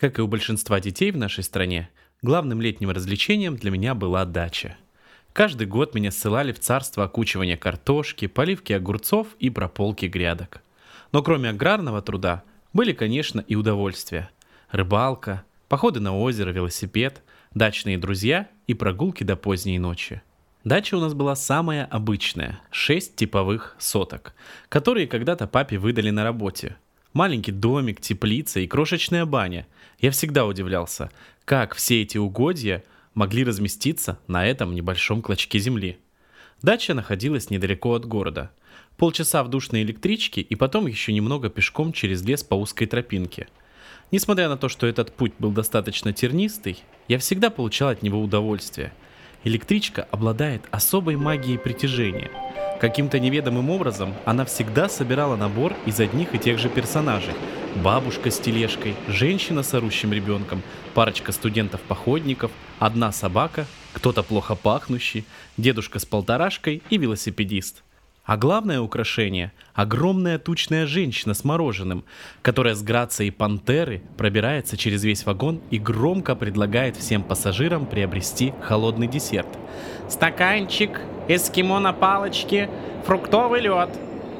Как и у большинства детей в нашей стране, главным летним развлечением для меня была дача. Каждый год меня ссылали в царство окучивания картошки, поливки огурцов и прополки грядок. Но кроме аграрного труда были, конечно, и удовольствия. Рыбалка, походы на озеро, велосипед, дачные друзья и прогулки до поздней ночи. Дача у нас была самая обычная, шесть типовых соток, которые когда-то папе выдали на работе. Маленький домик, теплица и крошечная баня. Я всегда удивлялся, как все эти угодья могли разместиться на этом небольшом клочке земли. Дача находилась недалеко от города. Полчаса в душной электричке и потом еще немного пешком через лес по узкой тропинке. Несмотря на то, что этот путь был достаточно тернистый, я всегда получал от него удовольствие – Электричка обладает особой магией притяжения. Каким-то неведомым образом она всегда собирала набор из одних и тех же персонажей. Бабушка с тележкой, женщина с орущим ребенком, парочка студентов-походников, одна собака, кто-то плохо пахнущий, дедушка с полторашкой и велосипедист – а главное украшение – огромная тучная женщина с мороженым, которая с грацией пантеры пробирается через весь вагон и громко предлагает всем пассажирам приобрести холодный десерт. Стаканчик, эскимо на палочке, фруктовый лед.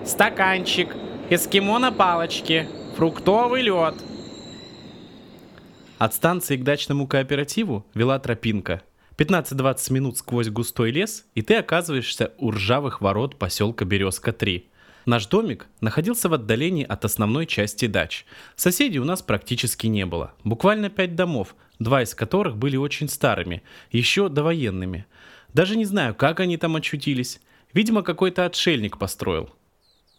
Стаканчик, эскимо на палочке, фруктовый лед. От станции к дачному кооперативу вела тропинка – 15-20 минут сквозь густой лес, и ты оказываешься у ржавых ворот поселка Березка-3. Наш домик находился в отдалении от основной части дач. Соседей у нас практически не было. Буквально пять домов, два из которых были очень старыми, еще довоенными. Даже не знаю, как они там очутились. Видимо, какой-то отшельник построил.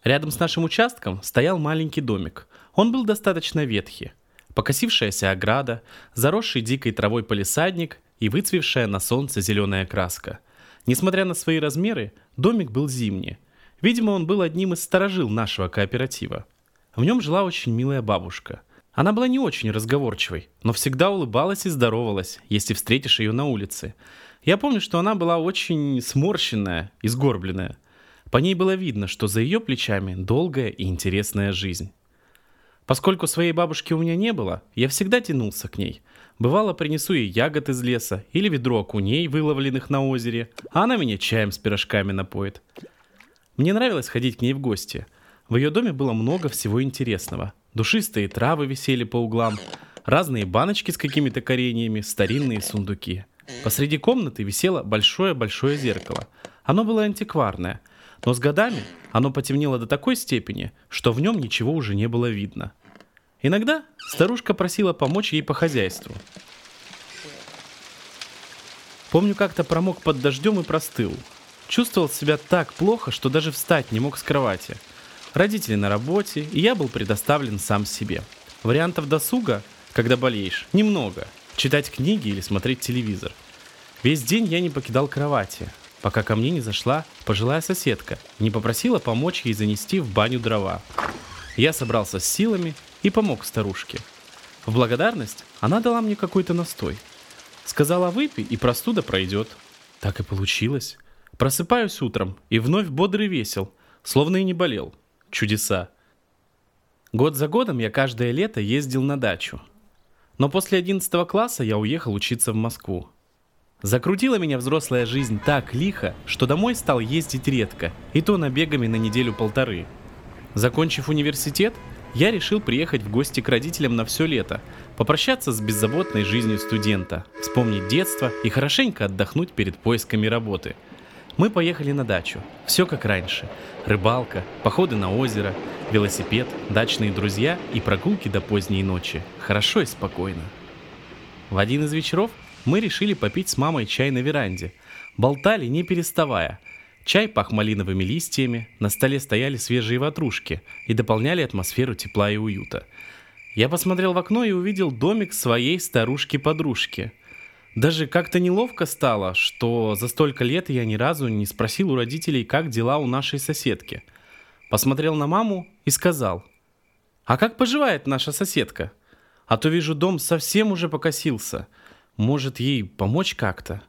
Рядом с нашим участком стоял маленький домик. Он был достаточно ветхий. Покосившаяся ограда, заросший дикой травой полисадник и выцвевшая на солнце зеленая краска. Несмотря на свои размеры, домик был зимний. Видимо, он был одним из сторожил нашего кооператива. В нем жила очень милая бабушка. Она была не очень разговорчивой, но всегда улыбалась и здоровалась, если встретишь ее на улице. Я помню, что она была очень сморщенная и сгорбленная. По ней было видно, что за ее плечами долгая и интересная жизнь. Поскольку своей бабушки у меня не было, я всегда тянулся к ней. Бывало, принесу ей ягод из леса или ведро окуней, выловленных на озере, а она меня чаем с пирожками напоит. Мне нравилось ходить к ней в гости. В ее доме было много всего интересного. Душистые травы висели по углам, разные баночки с какими-то кореньями, старинные сундуки. Посреди комнаты висело большое-большое зеркало. Оно было антикварное, но с годами оно потемнело до такой степени, что в нем ничего уже не было видно – Иногда старушка просила помочь ей по хозяйству. Помню, как-то промок под дождем и простыл. Чувствовал себя так плохо, что даже встать не мог с кровати. Родители на работе, и я был предоставлен сам себе. Вариантов досуга, когда болеешь, немного. Читать книги или смотреть телевизор. Весь день я не покидал кровати, пока ко мне не зашла пожилая соседка, не попросила помочь ей занести в баню дрова. Я собрался с силами и помог старушке. В благодарность она дала мне какой-то настой. Сказала, выпей, и простуда пройдет. Так и получилось. Просыпаюсь утром и вновь бодрый весел, словно и не болел. Чудеса. Год за годом я каждое лето ездил на дачу. Но после 11 класса я уехал учиться в Москву. Закрутила меня взрослая жизнь так лихо, что домой стал ездить редко, и то набегами на неделю-полторы. Закончив университет, я решил приехать в гости к родителям на все лето, попрощаться с беззаботной жизнью студента, вспомнить детство и хорошенько отдохнуть перед поисками работы. Мы поехали на дачу. Все как раньше. Рыбалка, походы на озеро, велосипед, дачные друзья и прогулки до поздней ночи. Хорошо и спокойно. В один из вечеров мы решили попить с мамой чай на веранде. Болтали не переставая – Чай пах малиновыми листьями, на столе стояли свежие ватрушки и дополняли атмосферу тепла и уюта. Я посмотрел в окно и увидел домик своей старушки-подружки. Даже как-то неловко стало, что за столько лет я ни разу не спросил у родителей, как дела у нашей соседки. Посмотрел на маму и сказал, «А как поживает наша соседка? А то вижу, дом совсем уже покосился. Может, ей помочь как-то?»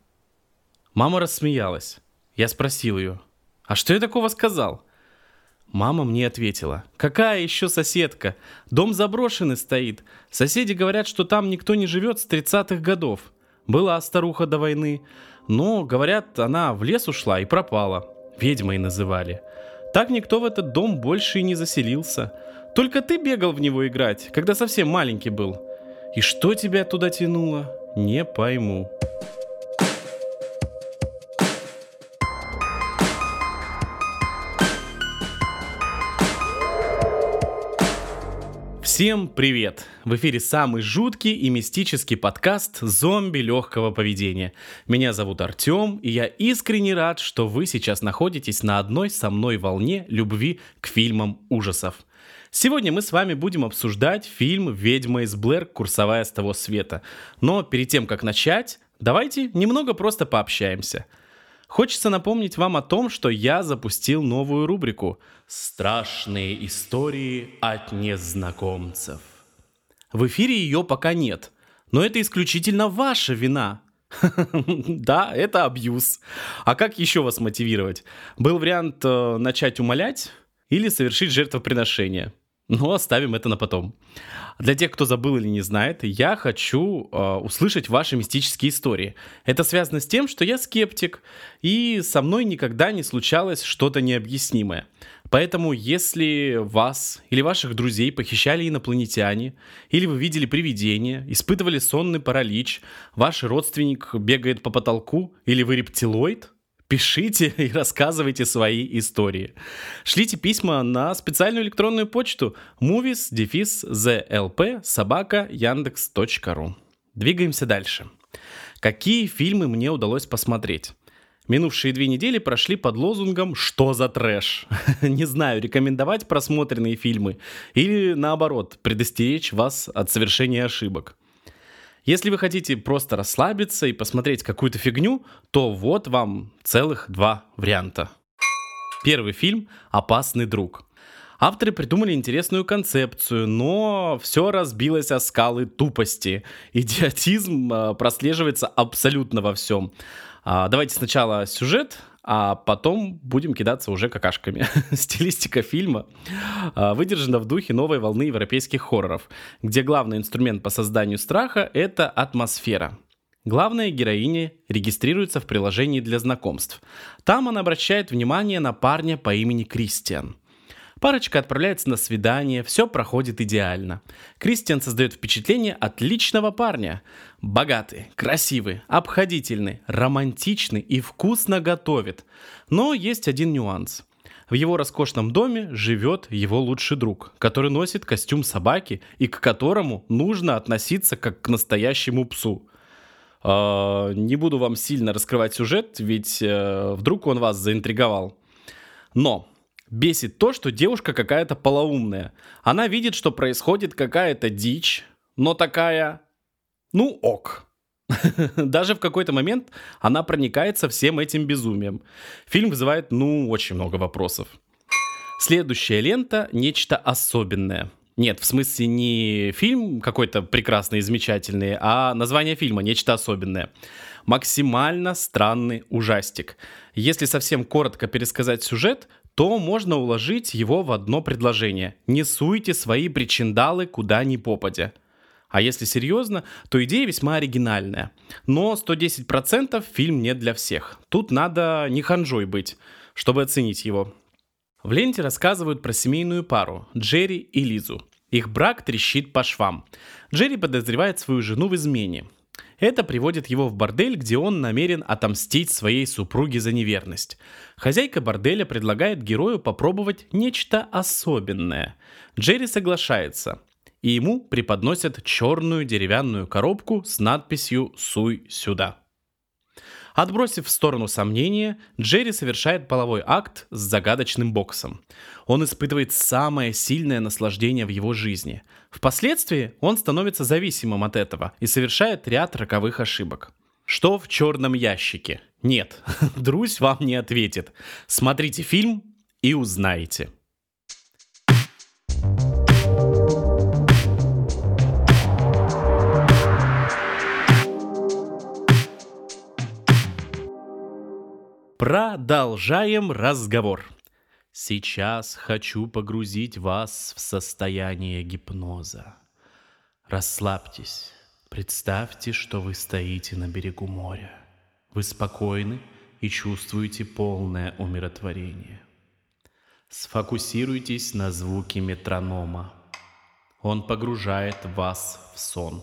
Мама рассмеялась. Я спросил ее, а что я такого сказал? Мама мне ответила, какая еще соседка? Дом заброшенный стоит. Соседи говорят, что там никто не живет с 30-х годов. Была старуха до войны. Но, говорят, она в лес ушла и пропала. Ведьмой называли. Так никто в этот дом больше и не заселился. Только ты бегал в него играть, когда совсем маленький был. И что тебя туда тянуло, не пойму. Всем привет! В эфире самый жуткий и мистический подкаст «Зомби легкого поведения». Меня зовут Артем, и я искренне рад, что вы сейчас находитесь на одной со мной волне любви к фильмам ужасов. Сегодня мы с вами будем обсуждать фильм «Ведьма из Блэр. Курсовая с того света». Но перед тем, как начать, давайте немного просто пообщаемся – Хочется напомнить вам о том, что я запустил новую рубрику «Страшные истории от незнакомцев». В эфире ее пока нет, но это исключительно ваша вина. Да, это абьюз. А как еще вас мотивировать? Был вариант э, начать умолять или совершить жертвоприношение. Но оставим это на потом. Для тех, кто забыл или не знает, я хочу э, услышать ваши мистические истории. Это связано с тем, что я скептик, и со мной никогда не случалось что-то необъяснимое. Поэтому, если вас или ваших друзей похищали инопланетяне, или вы видели привидение, испытывали сонный паралич, ваш родственник бегает по потолку, или вы рептилоид, Пишите и рассказывайте свои истории. Шлите письма на специальную электронную почту movies-zlp собака яндекс.ру. Двигаемся дальше. Какие фильмы мне удалось посмотреть? Минувшие две недели прошли под лозунгом «Что за трэш?». Не знаю, рекомендовать просмотренные фильмы или наоборот, предостеречь вас от совершения ошибок. Если вы хотите просто расслабиться и посмотреть какую-то фигню, то вот вам целых два варианта. Первый фильм «Опасный друг». Авторы придумали интересную концепцию, но все разбилось о скалы тупости. Идиотизм э, прослеживается абсолютно во всем. А, давайте сначала сюжет, а потом будем кидаться уже какашками. Стилистика фильма а, выдержана в духе новой волны европейских хорроров, где главный инструмент по созданию страха — это атмосфера. Главная героиня регистрируется в приложении для знакомств. Там она обращает внимание на парня по имени Кристиан — Парочка отправляется на свидание, все проходит идеально. Кристиан создает впечатление отличного парня. Богатый, красивый, обходительный, романтичный и вкусно готовит. Но есть один нюанс. В его роскошном доме живет его лучший друг, который носит костюм собаки и к которому нужно относиться как к настоящему псу. Э, не буду вам сильно раскрывать сюжет, ведь э, вдруг он вас заинтриговал. Но бесит то, что девушка какая-то полоумная. Она видит, что происходит какая-то дичь, но такая, ну ок. Даже в какой-то момент она проникается всем этим безумием. Фильм вызывает, ну, очень много вопросов. Следующая лента — нечто особенное. Нет, в смысле не фильм какой-то прекрасный и замечательный, а название фильма «Нечто особенное». Максимально странный ужастик. Если совсем коротко пересказать сюжет, то можно уложить его в одно предложение. Не суйте свои причиндалы куда ни попадя. А если серьезно, то идея весьма оригинальная. Но 110% фильм не для всех. Тут надо не ханжой быть, чтобы оценить его. В ленте рассказывают про семейную пару Джерри и Лизу. Их брак трещит по швам. Джерри подозревает свою жену в измене. Это приводит его в бордель, где он намерен отомстить своей супруге за неверность. Хозяйка борделя предлагает герою попробовать нечто особенное. Джерри соглашается, и ему преподносят черную деревянную коробку с надписью «Суй сюда». Отбросив в сторону сомнения, Джерри совершает половой акт с загадочным боксом. Он испытывает самое сильное наслаждение в его жизни. Впоследствии он становится зависимым от этого и совершает ряд роковых ошибок. Что в черном ящике? Нет, Друзь вам не ответит. Смотрите фильм и узнаете. Продолжаем разговор. Сейчас хочу погрузить вас в состояние гипноза. Расслабьтесь. Представьте, что вы стоите на берегу моря. Вы спокойны и чувствуете полное умиротворение. Сфокусируйтесь на звуке метронома. Он погружает вас в сон.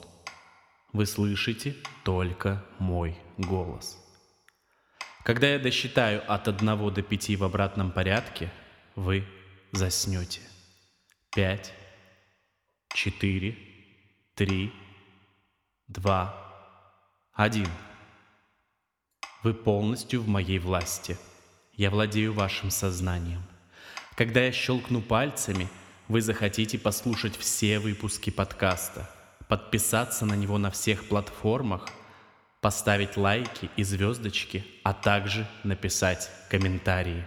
Вы слышите только мой голос. Когда я досчитаю от 1 до 5 в обратном порядке, вы заснете. Пять, четыре, три, два, один. Вы полностью в моей власти. Я владею вашим сознанием. Когда я щелкну пальцами, вы захотите послушать все выпуски подкаста, подписаться на него на всех платформах – поставить лайки и звездочки, а также написать комментарии.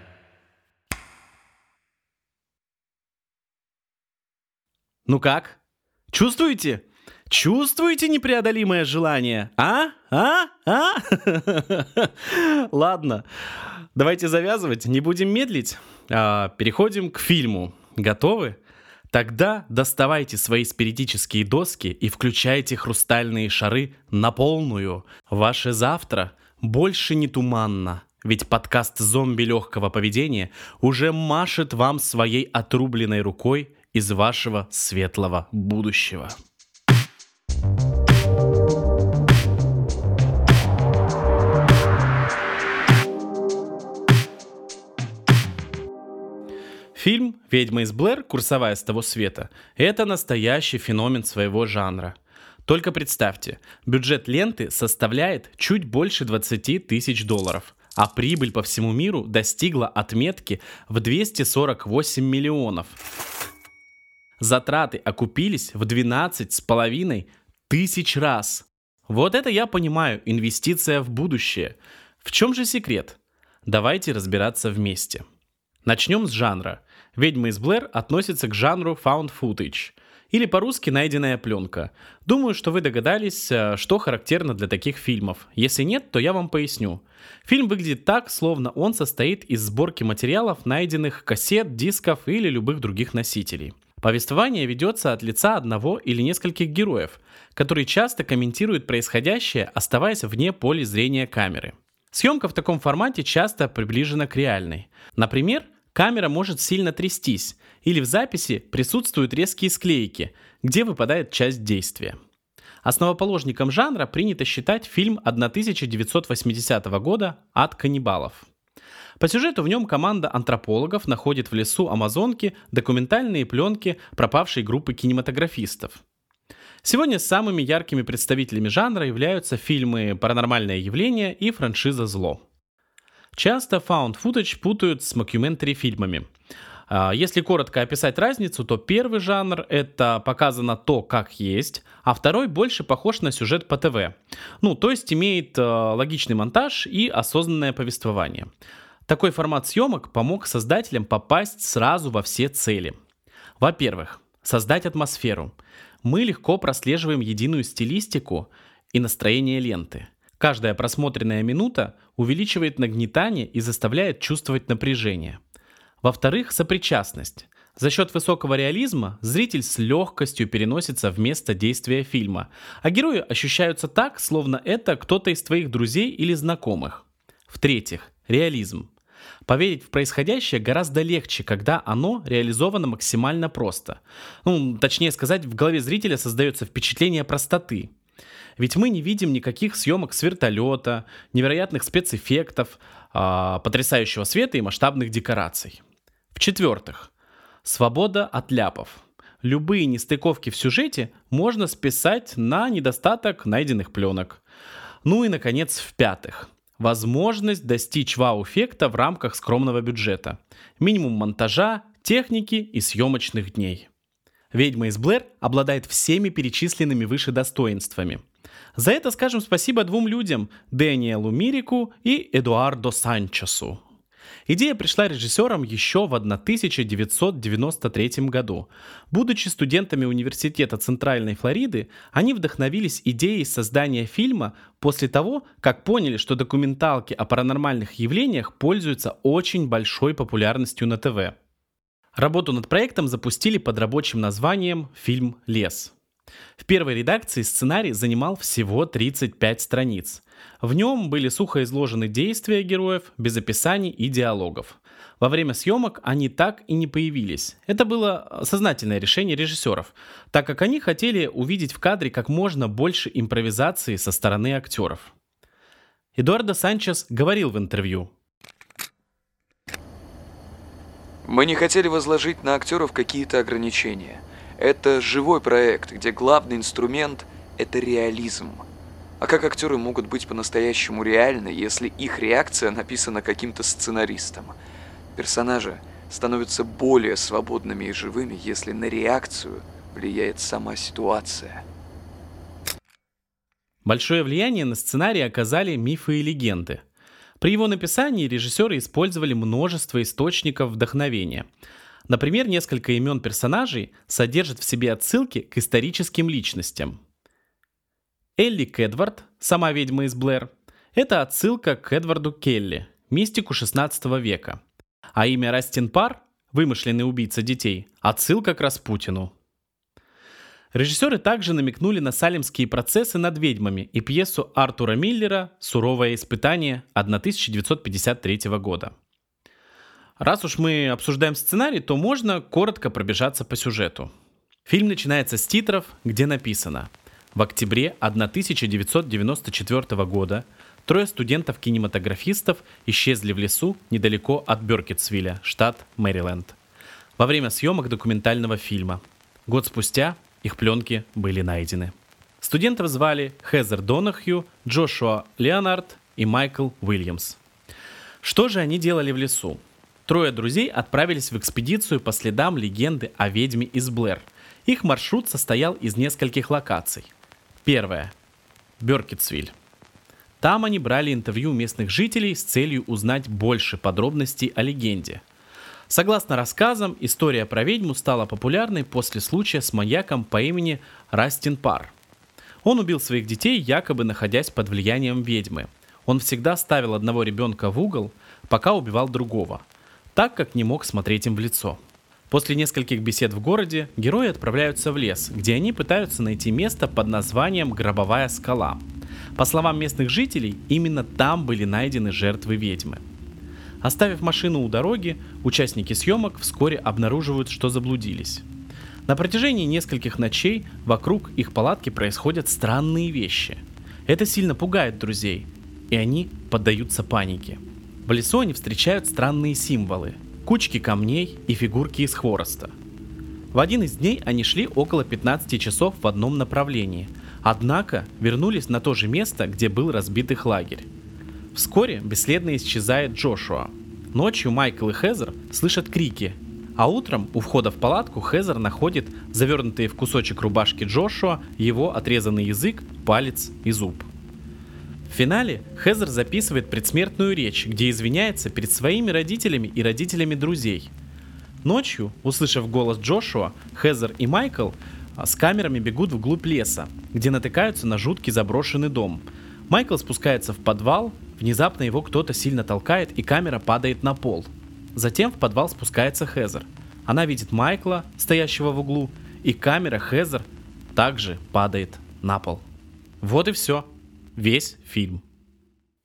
Ну как? Чувствуете? Чувствуете непреодолимое желание? А? А? А? Ладно, давайте завязывать, не будем медлить. А, переходим к фильму. Готовы? Тогда доставайте свои спиритические доски и включайте хрустальные шары на полную. Ваше завтра больше не туманно, ведь подкаст «Зомби легкого поведения» уже машет вам своей отрубленной рукой из вашего светлого будущего. Фильм «Ведьма из Блэр. Курсовая с того света» — это настоящий феномен своего жанра. Только представьте, бюджет ленты составляет чуть больше 20 тысяч долларов, а прибыль по всему миру достигла отметки в 248 миллионов. Затраты окупились в 12,5 тысяч раз. Вот это я понимаю, инвестиция в будущее. В чем же секрет? Давайте разбираться вместе. Начнем с жанра. «Ведьма из Блэр» относится к жанру found footage, или по-русски «найденная пленка». Думаю, что вы догадались, э, что характерно для таких фильмов. Если нет, то я вам поясню. Фильм выглядит так, словно он состоит из сборки материалов, найденных кассет, дисков или любых других носителей. Повествование ведется от лица одного или нескольких героев, которые часто комментируют происходящее, оставаясь вне поля зрения камеры. Съемка в таком формате часто приближена к реальной. Например, камера может сильно трястись, или в записи присутствуют резкие склейки, где выпадает часть действия. Основоположником жанра принято считать фильм 1980 года «От каннибалов». По сюжету в нем команда антропологов находит в лесу Амазонки документальные пленки пропавшей группы кинематографистов. Сегодня самыми яркими представителями жанра являются фильмы «Паранормальное явление» и франшиза «Зло». Часто found footage путают с мокьюментари фильмами. А, если коротко описать разницу, то первый жанр — это показано то, как есть, а второй больше похож на сюжет по ТВ. Ну, то есть имеет э, логичный монтаж и осознанное повествование. Такой формат съемок помог создателям попасть сразу во все цели. Во-первых, создать атмосферу. Мы легко прослеживаем единую стилистику и настроение ленты. Каждая просмотренная минута увеличивает нагнетание и заставляет чувствовать напряжение. Во-вторых, сопричастность. За счет высокого реализма зритель с легкостью переносится в место действия фильма, а герои ощущаются так, словно это кто-то из твоих друзей или знакомых. В-третьих, реализм. Поверить в происходящее гораздо легче, когда оно реализовано максимально просто. Ну, точнее сказать, в голове зрителя создается впечатление простоты. Ведь мы не видим никаких съемок с вертолета, невероятных спецэффектов, э, потрясающего света и масштабных декораций. В-четвертых, свобода от ляпов. Любые нестыковки в сюжете можно списать на недостаток найденных пленок. Ну и, наконец, в-пятых, возможность достичь вау-эффекта в рамках скромного бюджета. Минимум монтажа, техники и съемочных дней. «Ведьма из Блэр» обладает всеми перечисленными выше достоинствами – за это скажем спасибо двум людям – Дэниелу Мирику и Эдуардо Санчесу. Идея пришла режиссерам еще в 1993 году. Будучи студентами Университета Центральной Флориды, они вдохновились идеей создания фильма после того, как поняли, что документалки о паранормальных явлениях пользуются очень большой популярностью на ТВ. Работу над проектом запустили под рабочим названием «Фильм «Лес». В первой редакции сценарий занимал всего 35 страниц. В нем были сухо изложены действия героев, без описаний и диалогов. Во время съемок они так и не появились. Это было сознательное решение режиссеров, так как они хотели увидеть в кадре как можно больше импровизации со стороны актеров. Эдуардо Санчес говорил в интервью. Мы не хотели возложить на актеров какие-то ограничения. Это живой проект, где главный инструмент – это реализм. А как актеры могут быть по-настоящему реальны, если их реакция написана каким-то сценаристом? Персонажи становятся более свободными и живыми, если на реакцию влияет сама ситуация – Большое влияние на сценарий оказали мифы и легенды. При его написании режиссеры использовали множество источников вдохновения. Например, несколько имен персонажей содержат в себе отсылки к историческим личностям. Элли Кедвард, сама ведьма из Блэр, это отсылка к Эдварду Келли, мистику 16 века. А имя Растин Пар, вымышленный убийца детей, отсылка к Распутину. Режиссеры также намекнули на салемские процессы над ведьмами и пьесу Артура Миллера «Суровое испытание» 1953 года. Раз уж мы обсуждаем сценарий, то можно коротко пробежаться по сюжету. Фильм начинается с титров, где написано «В октябре 1994 года трое студентов-кинематографистов исчезли в лесу недалеко от Бёркетсвилля, штат Мэриленд, во время съемок документального фильма. Год спустя их пленки были найдены. Студентов звали Хезер Донахью, Джошуа Леонард и Майкл Уильямс. Что же они делали в лесу? Трое друзей отправились в экспедицию по следам легенды о ведьме из Блэр. Их маршрут состоял из нескольких локаций. Первая – Беркетсвиль. Там они брали интервью местных жителей с целью узнать больше подробностей о легенде – Согласно рассказам, история про ведьму стала популярной после случая с маньяком по имени Растин Пар. Он убил своих детей, якобы находясь под влиянием ведьмы. Он всегда ставил одного ребенка в угол, пока убивал другого, так как не мог смотреть им в лицо. После нескольких бесед в городе герои отправляются в лес, где они пытаются найти место под названием Гробовая скала. По словам местных жителей, именно там были найдены жертвы ведьмы – Оставив машину у дороги, участники съемок вскоре обнаруживают, что заблудились. На протяжении нескольких ночей вокруг их палатки происходят странные вещи. Это сильно пугает друзей, и они поддаются панике. В лесу они встречают странные символы, кучки камней и фигурки из хвороста. В один из дней они шли около 15 часов в одном направлении, однако вернулись на то же место, где был разбит их лагерь. Вскоре бесследно исчезает Джошуа. Ночью Майкл и Хезер слышат крики, а утром у входа в палатку Хезер находит завернутые в кусочек рубашки Джошуа его отрезанный язык, палец и зуб. В финале Хезер записывает предсмертную речь, где извиняется перед своими родителями и родителями друзей. Ночью, услышав голос Джошуа, Хезер и Майкл а, с камерами бегут вглубь леса, где натыкаются на жуткий заброшенный дом. Майкл спускается в подвал, Внезапно его кто-то сильно толкает, и камера падает на пол. Затем в подвал спускается Хезер. Она видит Майкла, стоящего в углу, и камера Хезер также падает на пол. Вот и все. Весь фильм.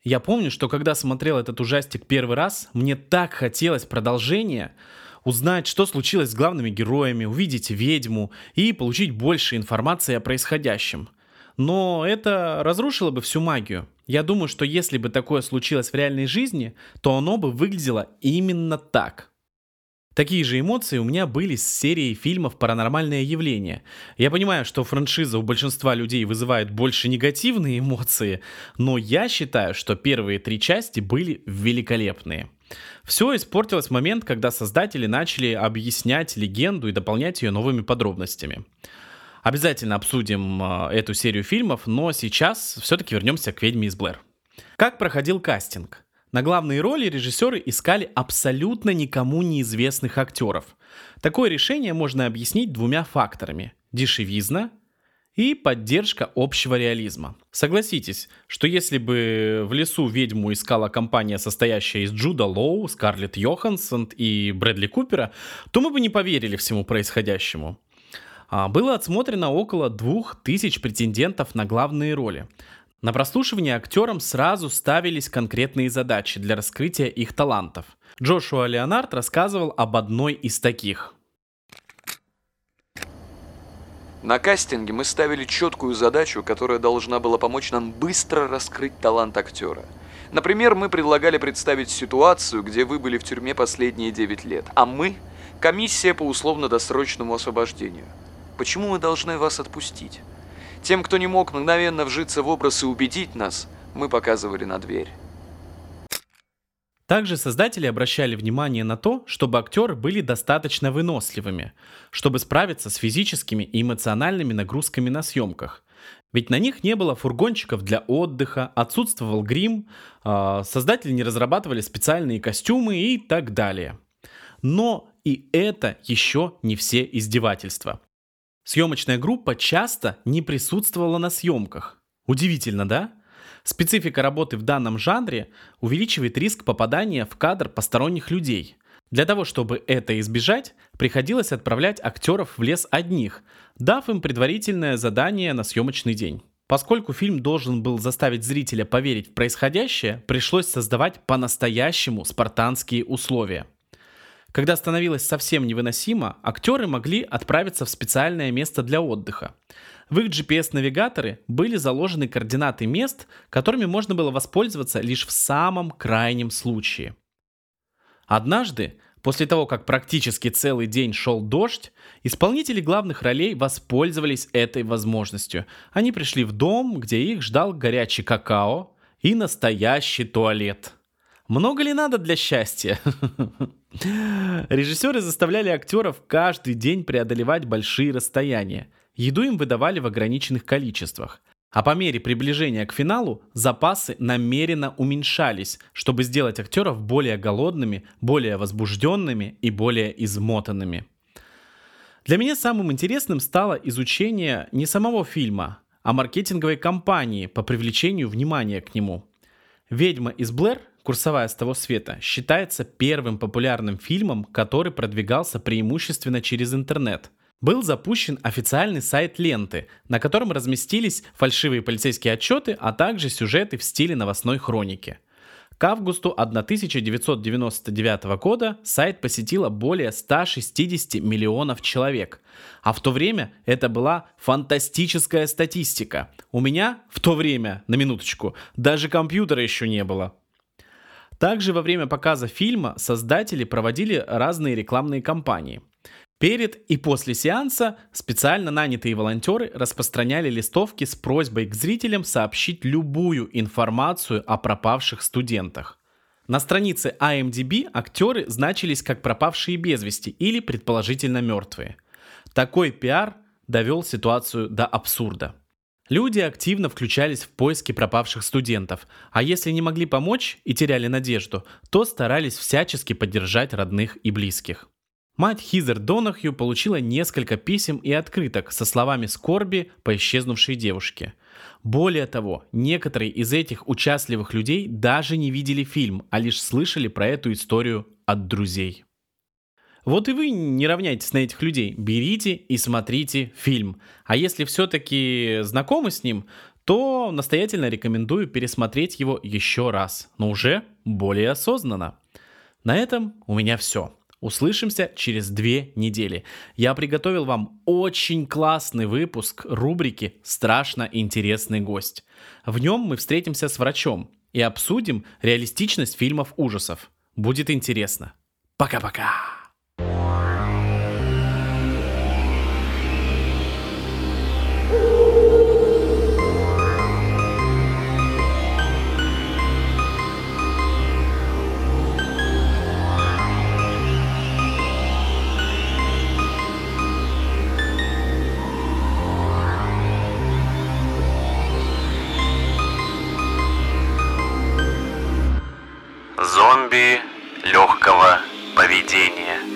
Я помню, что когда смотрел этот ужастик первый раз, мне так хотелось продолжения, узнать, что случилось с главными героями, увидеть ведьму и получить больше информации о происходящем. Но это разрушило бы всю магию. Я думаю, что если бы такое случилось в реальной жизни, то оно бы выглядело именно так. Такие же эмоции у меня были с серией фильмов «Паранормальное явление». Я понимаю, что франшиза у большинства людей вызывает больше негативные эмоции, но я считаю, что первые три части были великолепные. Все испортилось в момент, когда создатели начали объяснять легенду и дополнять ее новыми подробностями. Обязательно обсудим э, эту серию фильмов, но сейчас все-таки вернемся к «Ведьме из Блэр». Как проходил кастинг? На главные роли режиссеры искали абсолютно никому неизвестных актеров. Такое решение можно объяснить двумя факторами – дешевизна и поддержка общего реализма. Согласитесь, что если бы в лесу ведьму искала компания, состоящая из Джуда Лоу, Скарлетт Йоханссон и Брэдли Купера, то мы бы не поверили всему происходящему. А, было отсмотрено около двух тысяч претендентов на главные роли. На прослушивание актерам сразу ставились конкретные задачи для раскрытия их талантов. Джошуа Леонард рассказывал об одной из таких. На кастинге мы ставили четкую задачу, которая должна была помочь нам быстро раскрыть талант актера. Например, мы предлагали представить ситуацию, где вы были в тюрьме последние 9 лет, а мы – комиссия по условно-досрочному освобождению. Почему мы должны вас отпустить? Тем, кто не мог мгновенно вжиться в образ и убедить нас, мы показывали на дверь. Также создатели обращали внимание на то, чтобы актеры были достаточно выносливыми, чтобы справиться с физическими и эмоциональными нагрузками на съемках. Ведь на них не было фургончиков для отдыха, отсутствовал грим, а, создатели не разрабатывали специальные костюмы и так далее. Но и это еще не все издевательства. Съемочная группа часто не присутствовала на съемках. Удивительно, да? Специфика работы в данном жанре увеличивает риск попадания в кадр посторонних людей. Для того, чтобы это избежать, приходилось отправлять актеров в лес одних, дав им предварительное задание на съемочный день. Поскольку фильм должен был заставить зрителя поверить в происходящее, пришлось создавать по-настоящему спартанские условия – когда становилось совсем невыносимо, актеры могли отправиться в специальное место для отдыха. В их GPS-навигаторы были заложены координаты мест, которыми можно было воспользоваться лишь в самом крайнем случае. Однажды, после того, как практически целый день шел дождь, исполнители главных ролей воспользовались этой возможностью. Они пришли в дом, где их ждал горячий какао и настоящий туалет. Много ли надо для счастья? Режиссеры заставляли актеров каждый день преодолевать большие расстояния. Еду им выдавали в ограниченных количествах. А по мере приближения к финалу запасы намеренно уменьшались, чтобы сделать актеров более голодными, более возбужденными и более измотанными. Для меня самым интересным стало изучение не самого фильма, а маркетинговой кампании по привлечению внимания к нему. «Ведьма из Блэр» «Курсовая с того света» считается первым популярным фильмом, который продвигался преимущественно через интернет. Был запущен официальный сайт ленты, на котором разместились фальшивые полицейские отчеты, а также сюжеты в стиле новостной хроники. К августу 1999 года сайт посетило более 160 миллионов человек. А в то время это была фантастическая статистика. У меня в то время, на минуточку, даже компьютера еще не было. Также во время показа фильма создатели проводили разные рекламные кампании. Перед и после сеанса специально нанятые волонтеры распространяли листовки с просьбой к зрителям сообщить любую информацию о пропавших студентах. На странице IMDb актеры значились как пропавшие без вести или предположительно мертвые. Такой пиар довел ситуацию до абсурда. Люди активно включались в поиски пропавших студентов, а если не могли помочь и теряли надежду, то старались всячески поддержать родных и близких. Мать Хизер Донахью получила несколько писем и открыток со словами скорби по исчезнувшей девушке. Более того, некоторые из этих участливых людей даже не видели фильм, а лишь слышали про эту историю от друзей. Вот и вы не равняйтесь на этих людей. Берите и смотрите фильм. А если все-таки знакомы с ним, то настоятельно рекомендую пересмотреть его еще раз, но уже более осознанно. На этом у меня все. Услышимся через две недели. Я приготовил вам очень классный выпуск рубрики «Страшно интересный гость». В нем мы встретимся с врачом и обсудим реалистичность фильмов ужасов. Будет интересно. Пока-пока. Зомби легкого поведения.